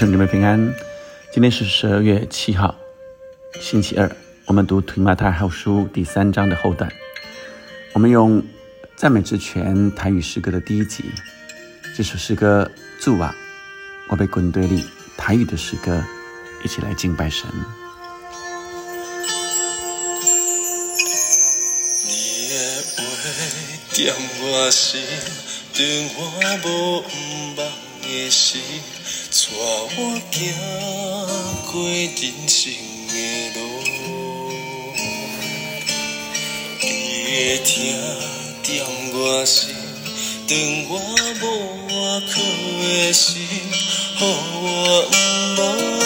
兄弟们平安，今天是十二月七号，星期二。我们读《提马太后书》第三章的后段。我们用赞美之泉台语诗歌的第一集，这首诗歌《祝啊，我被滚堆里台语的诗歌，一起来敬拜神。你的话点我心，让我不忘的心，带我行过人生的路。你的听点我心，让我无外靠的心，予我不忘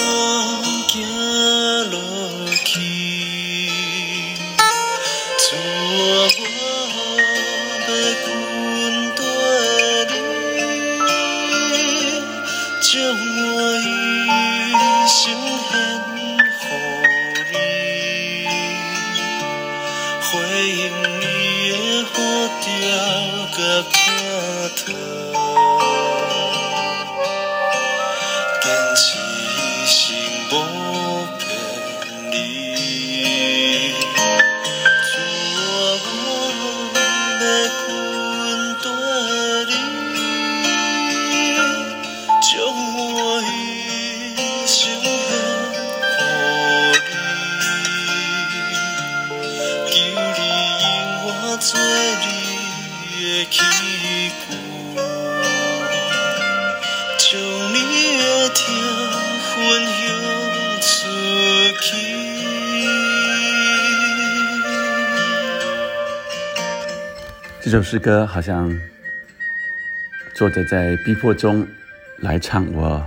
这首诗歌好像作者在逼迫中来唱：“我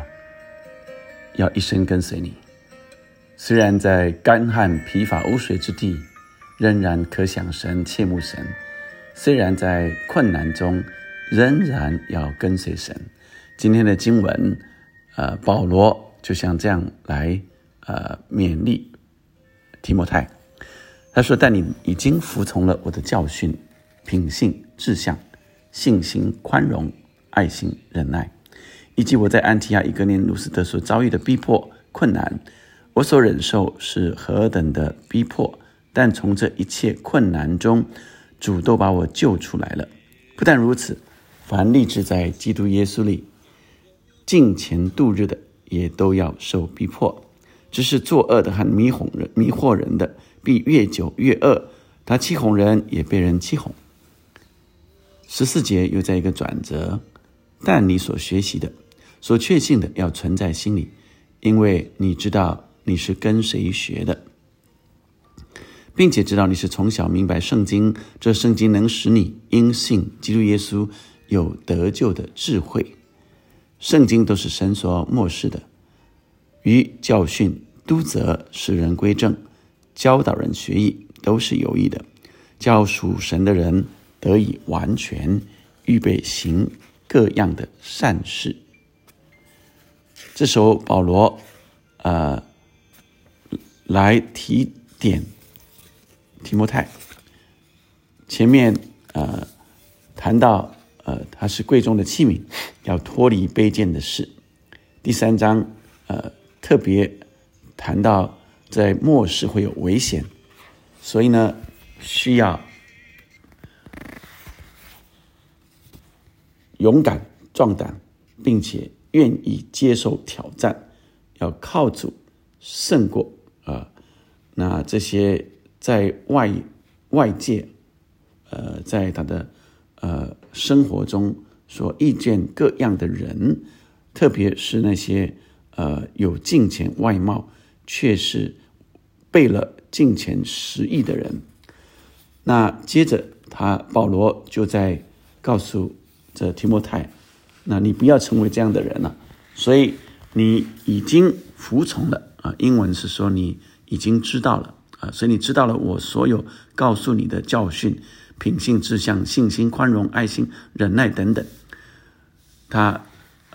要一生跟随你，虽然在干旱疲乏无水之地，仍然可想神切慕神；虽然在困难中，仍然要跟随神。”今天的经文，呃，保罗就像这样来呃勉励提摩太，他说：“但你已经服从了我的教训。”品性、志向、信心、宽容、爱心、忍耐，以及我在安提亚、以格念、鲁斯德所遭遇的逼迫、困难，我所忍受是何等的逼迫！但从这一切困难中，主都把我救出来了。不但如此，凡立志在基督耶稣里敬虔度日的，也都要受逼迫。只是作恶的和迷哄人、迷惑人的，必越久越恶。他欺哄人，也被人欺哄。十四节又在一个转折，但你所学习的、所确信的，要存在心里，因为你知道你是跟谁学的，并且知道你是从小明白圣经，这圣经能使你因信基督耶稣有得救的智慧。圣经都是神所漠视的，于教训、督责、使人归正、教导人学艺，都是有益的，叫属神的人。得以完全预备行各样的善事。这时候，保罗，呃，来提点提摩太。前面呃谈到呃他是贵重的器皿，要脱离卑贱的事。第三章呃特别谈到在末世会有危险，所以呢需要。勇敢、壮胆，并且愿意接受挑战，要靠主胜过啊！那这些在外外界，呃，在他的呃生活中所遇见各样的人，特别是那些呃有金钱外貌，却是背了金钱十亿的人。那接着，他保罗就在告诉。这提摩太，那你不要成为这样的人了。所以你已经服从了啊，英文是说你已经知道了啊，所以你知道了我所有告诉你的教训、品性、志向、信心、宽容、爱心、忍耐等等。他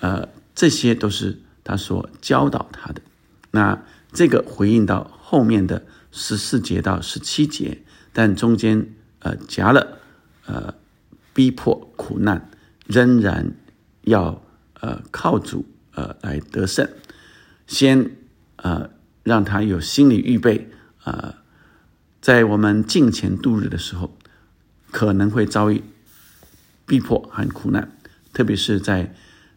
呃，这些都是他所教导他的。那这个回应到后面的十四节到十七节，但中间呃夹了呃逼迫苦难。仍然要呃靠主呃来得胜，先呃让他有心理预备呃，在我们近前度日的时候，可能会遭遇逼迫和苦难，特别是在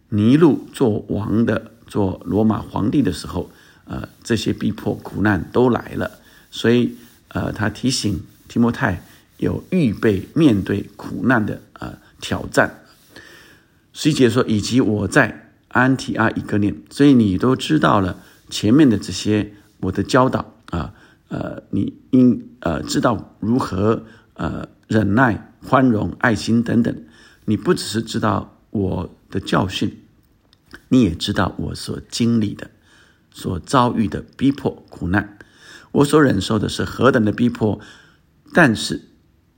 尼禄做王的、做罗马皇帝的时候，呃，这些逼迫苦难都来了，所以呃，他提醒提摩太有预备面对苦难的呃挑战。十一节说，以及我在安提阿一个念，所以你都知道了前面的这些我的教导啊，呃，你应呃知道如何呃忍耐、宽容、爱心等等。你不只是知道我的教训，你也知道我所经历的、所遭遇的逼迫、苦难，我所忍受的是何等的逼迫。但是，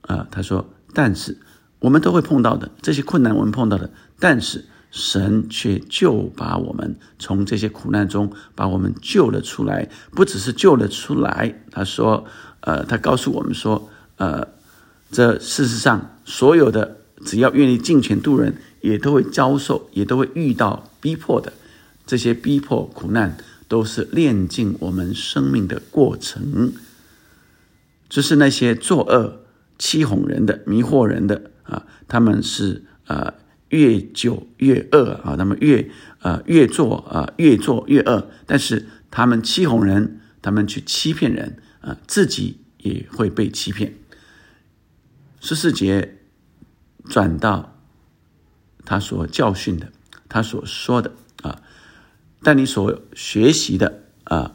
啊，他说，但是。我们都会碰到的这些困难，我们碰到的，但是神却就把我们从这些苦难中把我们救了出来，不只是救了出来。他说：“呃，他告诉我们说，呃，这事实上所有的只要愿意尽全度人，也都会遭受，也都会遇到逼迫的。这些逼迫苦难都是炼尽我们生命的过程。只是那些作恶、欺哄人的、迷惑人的。”啊，他们是呃越久越恶啊，他们越呃越做啊越做越恶，但是他们欺哄人，他们去欺骗人啊，自己也会被欺骗。十四节转到他所教训的，他所说的啊，但你所学习的啊，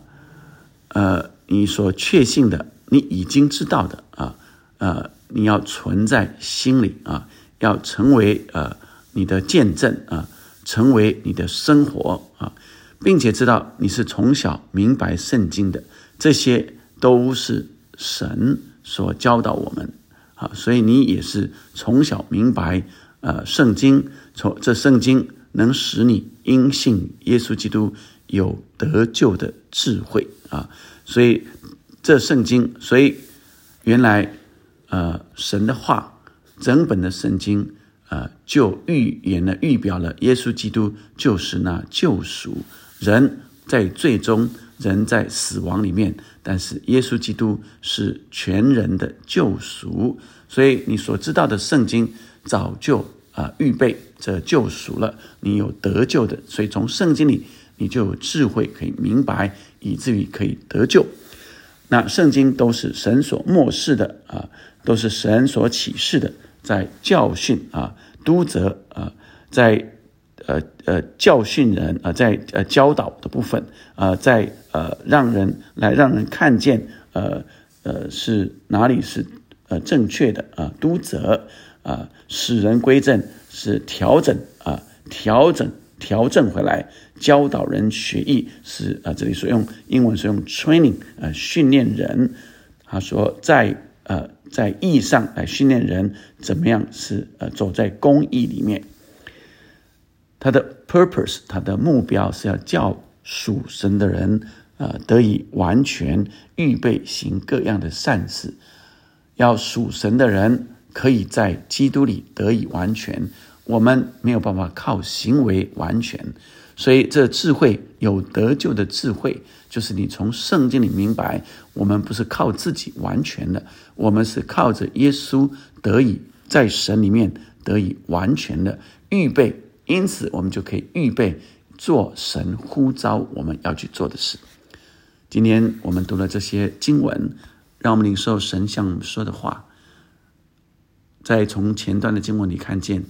呃，你所确信的，你已经知道的啊，呃。你要存在心里啊，要成为呃你的见证啊，成为你的生活啊，并且知道你是从小明白圣经的，这些都是神所教导我们啊，所以你也是从小明白呃圣经，从这圣经能使你因信耶稣基督有得救的智慧啊，所以这圣经，所以原来。呃，神的话，整本的圣经，呃，就预言了、预表了耶稣基督就是那救赎人，在最终人在死亡里面，但是耶稣基督是全人的救赎，所以你所知道的圣经早就啊预备这救赎了，你有得救的，所以从圣经里你就有智慧可以明白，以至于可以得救。那圣经都是神所漠视的啊。都是神所启示的，在教训啊、督责啊，在呃呃教训人啊，在呃教导的部分啊，在呃让人来让人看见呃呃是哪里是呃正确的啊，督责啊，使人归正是调整啊，调整调整回来，教导人学艺是啊，这里所用英文所用 training 啊，训练人。他说在。呃，在义上来训练人怎么样是呃走在公义里面。他的 purpose，他的目标是要叫属神的人呃得以完全预备行各样的善事，要属神的人可以在基督里得以完全。我们没有办法靠行为完全。所以，这智慧有得救的智慧，就是你从圣经里明白，我们不是靠自己完全的，我们是靠着耶稣得以在神里面得以完全的预备，因此我们就可以预备做神呼召我们要去做的事。今天我们读了这些经文，让我们领受神向我们说的话。在从前段的经文里看见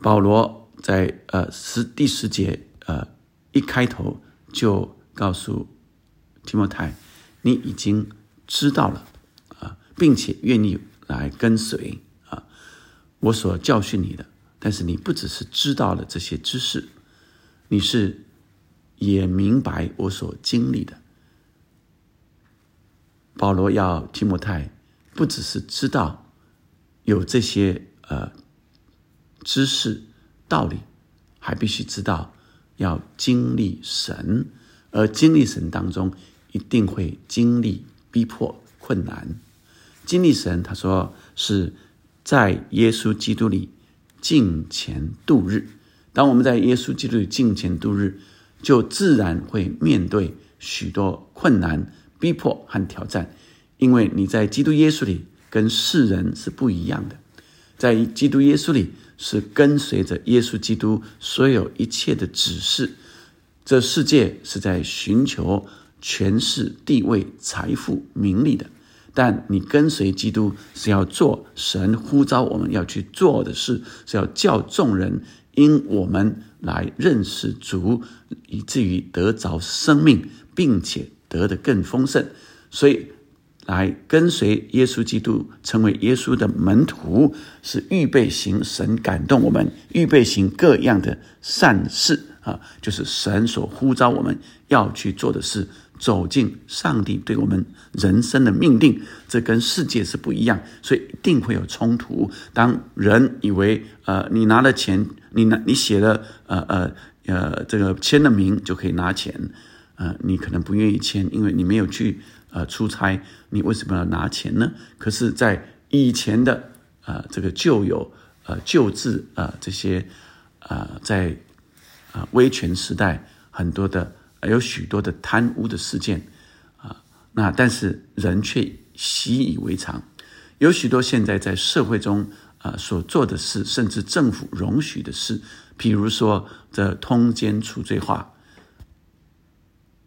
保罗。在呃十第十节呃一开头就告诉提摩太，你已经知道了啊，并且愿意来跟随啊我所教训你的。但是你不只是知道了这些知识，你是也明白我所经历的。保罗要提摩太不只是知道有这些呃知识。道理还必须知道，要经历神，而经历神当中一定会经历逼迫、困难。经历神，他说是在耶稣基督里敬虔度日。当我们在耶稣基督里敬虔度日，就自然会面对许多困难、逼迫和挑战，因为你在基督耶稣里跟世人是不一样的，在基督耶稣里是跟随着耶稣基督所有一切的指示。这世界是在寻求权势、地位、财富、名利的，但你跟随基督是要做神呼召我们要去做的事，是要叫众人因我们来认识主，以至于得着生命，并且得的更丰盛。所以，来跟随耶稣基督，成为耶稣的门徒，是预备行神感动我们，预备行各样的善事。啊，就是神所呼召我们要去做的事，走进上帝对我们人生的命令，这跟世界是不一样，所以一定会有冲突。当人以为，呃，你拿了钱，你拿你写了，呃呃呃，这个签了名就可以拿钱，呃，你可能不愿意签，因为你没有去呃出差，你为什么要拿钱呢？可是，在以前的呃这个旧有呃旧制啊这些啊在。啊，威权时代很多的有许多的贪污的事件啊，那但是人却习以为常。有许多现在在社会中啊所做的事，甚至政府容许的事，比如说这通奸除罪化，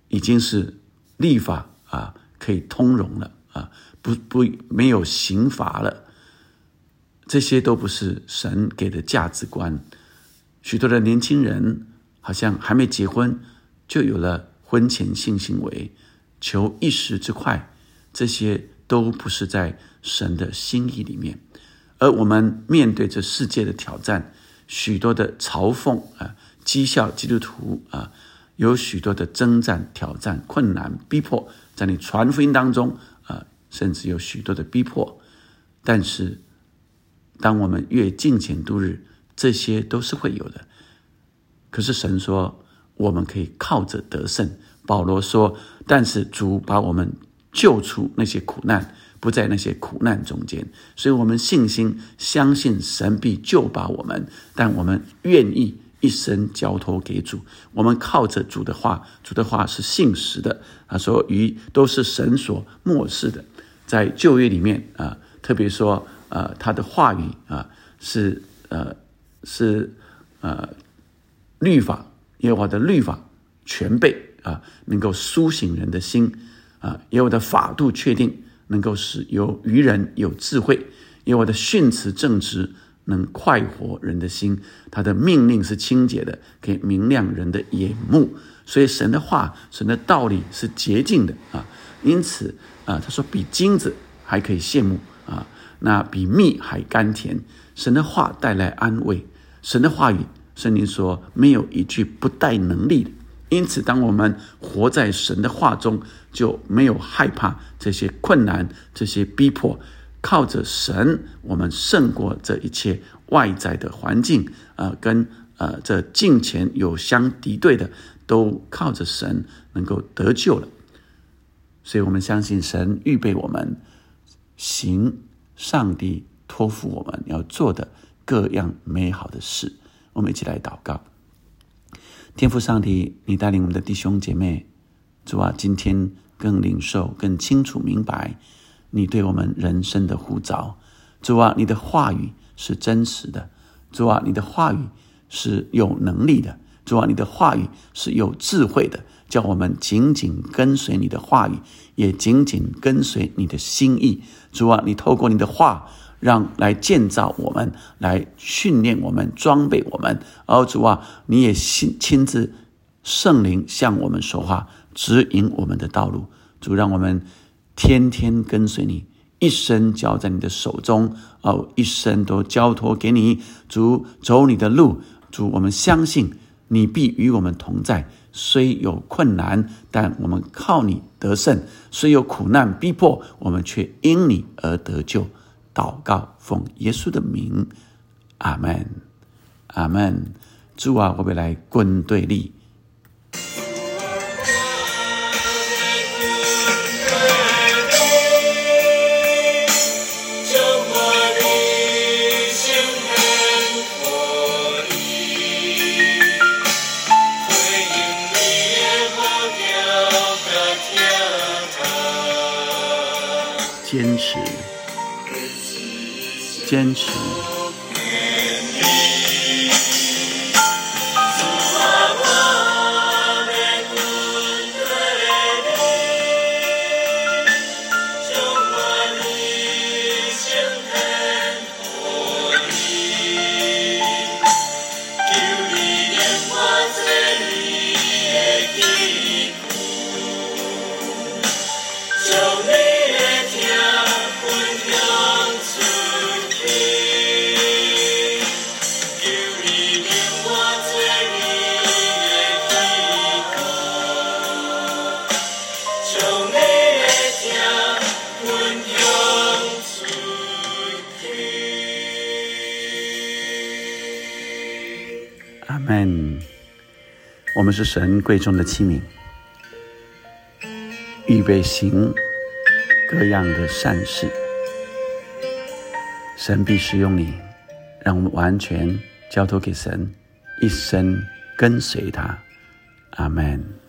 已经是立法啊可以通融了啊，不不没有刑罚了。这些都不是神给的价值观。许多的年轻人。好像还没结婚，就有了婚前性行为，求一时之快，这些都不是在神的心意里面。而我们面对这世界的挑战，许多的嘲讽啊，讥笑基督徒啊，有许多的征战、挑战、困难、逼迫，在你传福音当中啊，甚至有许多的逼迫。但是，当我们越敬虔度日，这些都是会有的。可是神说，我们可以靠着得胜。保罗说：“但是主把我们救出那些苦难，不在那些苦难中间。所以，我们信心相信神必救把我们。但我们愿意一生交托给主。我们靠着主的话，主的话是信实的。他说：‘鱼都是神所漠视的。’在旧约里面啊，特别说，呃，他的话语啊，是呃，是呃。”律法，耶和华的律法全备啊，能够苏醒人的心啊；耶和华的法度确定，能够使有愚人有智慧；耶和华的训词正直，能快活人的心。他的命令是清洁的，可以明亮人的眼目。所以神的话，神的道理是洁净的啊。因此啊，他说比金子还可以羡慕啊，那比蜜还甘甜。神的话带来安慰，神的话语。圣经说：“没有一句不带能力的。”因此，当我们活在神的话中，就没有害怕这些困难、这些逼迫。靠着神，我们胜过这一切外在的环境。呃，跟呃这近前有相敌对的，都靠着神能够得救了。所以，我们相信神预备我们行上帝托付我们要做的各样美好的事。我们一起来祷告，天父上帝，你带领我们的弟兄姐妹，主啊，今天更领受、更清楚明白你对我们人生的呼召。主啊，你的话语是真实的，主啊，你的话语是有能力的，主啊，你的话语是有智慧的，叫我们紧紧跟随你的话语，也紧紧跟随你的心意。主啊，你透过你的话。让来建造我们，来训练我们，装备我们。而主啊，你也亲亲自圣灵向我们说话，指引我们的道路。主，让我们天天跟随你，一生交在你的手中，哦，一生都交托给你。主，走你的路。主，我们相信你必与我们同在。虽有困难，但我们靠你得胜；虽有苦难逼迫，我们却因你而得救。祷告，奉耶稣的名，阿门，阿门。主啊，我们来滚对立。坚持。我们是神贵重的器皿，预备行各样的善事，神必使用你，让我们完全交托给神，一生跟随他。阿门。